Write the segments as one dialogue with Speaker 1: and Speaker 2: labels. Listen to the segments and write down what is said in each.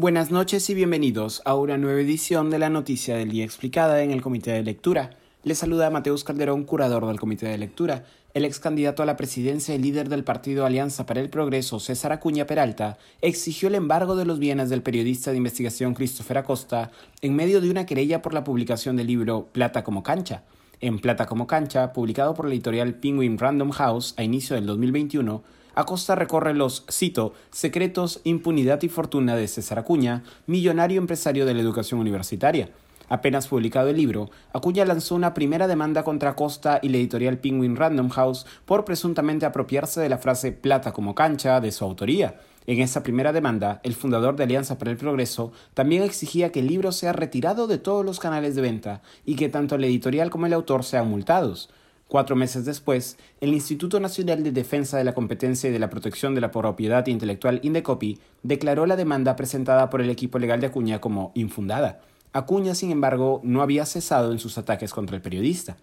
Speaker 1: Buenas noches y bienvenidos a una nueva edición de la Noticia del Día Explicada en el Comité de Lectura. Les saluda Mateus Calderón, curador del Comité de Lectura. El ex candidato a la presidencia y líder del partido Alianza para el Progreso, César Acuña Peralta, exigió el embargo de los bienes del periodista de investigación Christopher Acosta en medio de una querella por la publicación del libro Plata como cancha. En Plata como cancha, publicado por la editorial Penguin Random House a inicio del 2021, Acosta recorre los, cito, secretos, impunidad y fortuna de César Acuña, millonario empresario de la educación universitaria. Apenas publicado el libro, Acuña lanzó una primera demanda contra Acosta y la editorial Penguin Random House por presuntamente apropiarse de la frase plata como cancha de su autoría. En esa primera demanda, el fundador de Alianza para el Progreso también exigía que el libro sea retirado de todos los canales de venta y que tanto el editorial como el autor sean multados. Cuatro meses después, el Instituto Nacional de Defensa de la Competencia y de la Protección de la Propiedad Intelectual Indecopi declaró la demanda presentada por el equipo legal de Acuña como infundada. Acuña, sin embargo, no había cesado en sus ataques contra el periodista.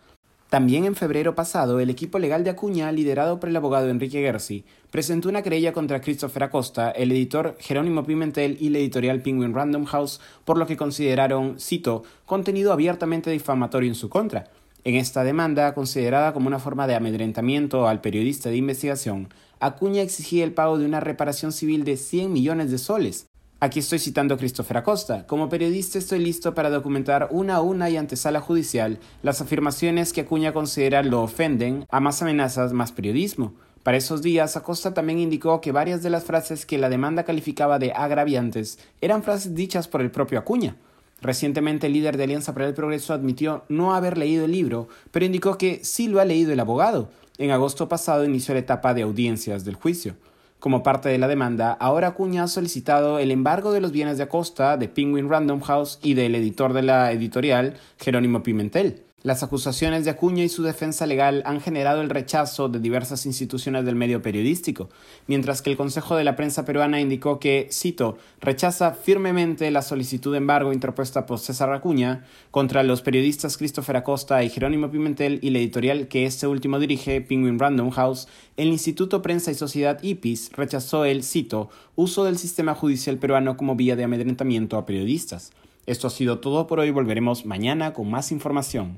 Speaker 1: También en febrero pasado, el equipo legal de Acuña, liderado por el abogado Enrique Gersi, presentó una querella contra Christopher Acosta, el editor Jerónimo Pimentel y la editorial Penguin Random House, por lo que consideraron, cito, contenido abiertamente difamatorio en su contra. En esta demanda, considerada como una forma de amedrentamiento al periodista de investigación, Acuña exigía el pago de una reparación civil de 100 millones de soles. Aquí estoy citando a Christopher Acosta. Como periodista estoy listo para documentar una a una y ante sala judicial las afirmaciones que Acuña considera lo ofenden, a más amenazas, más periodismo. Para esos días, Acosta también indicó que varias de las frases que la demanda calificaba de agraviantes eran frases dichas por el propio Acuña. Recientemente el líder de Alianza para el Progreso admitió no haber leído el libro, pero indicó que sí lo ha leído el abogado. En agosto pasado inició la etapa de audiencias del juicio. Como parte de la demanda, ahora Acuña ha solicitado el embargo de los bienes de Acosta, de Penguin Random House y del editor de la editorial, Jerónimo Pimentel. Las acusaciones de Acuña y su defensa legal han generado el rechazo de diversas instituciones del medio periodístico, mientras que el Consejo de la Prensa Peruana indicó que, cito, rechaza firmemente la solicitud de embargo interpuesta por César Acuña contra los periodistas Christopher Acosta y Jerónimo Pimentel y la editorial que este último dirige, Penguin Random House, el Instituto Prensa y Sociedad IPIS rechazó el, cito, uso del sistema judicial peruano como vía de amedrentamiento a periodistas. Esto ha sido todo por hoy, volveremos mañana con más información.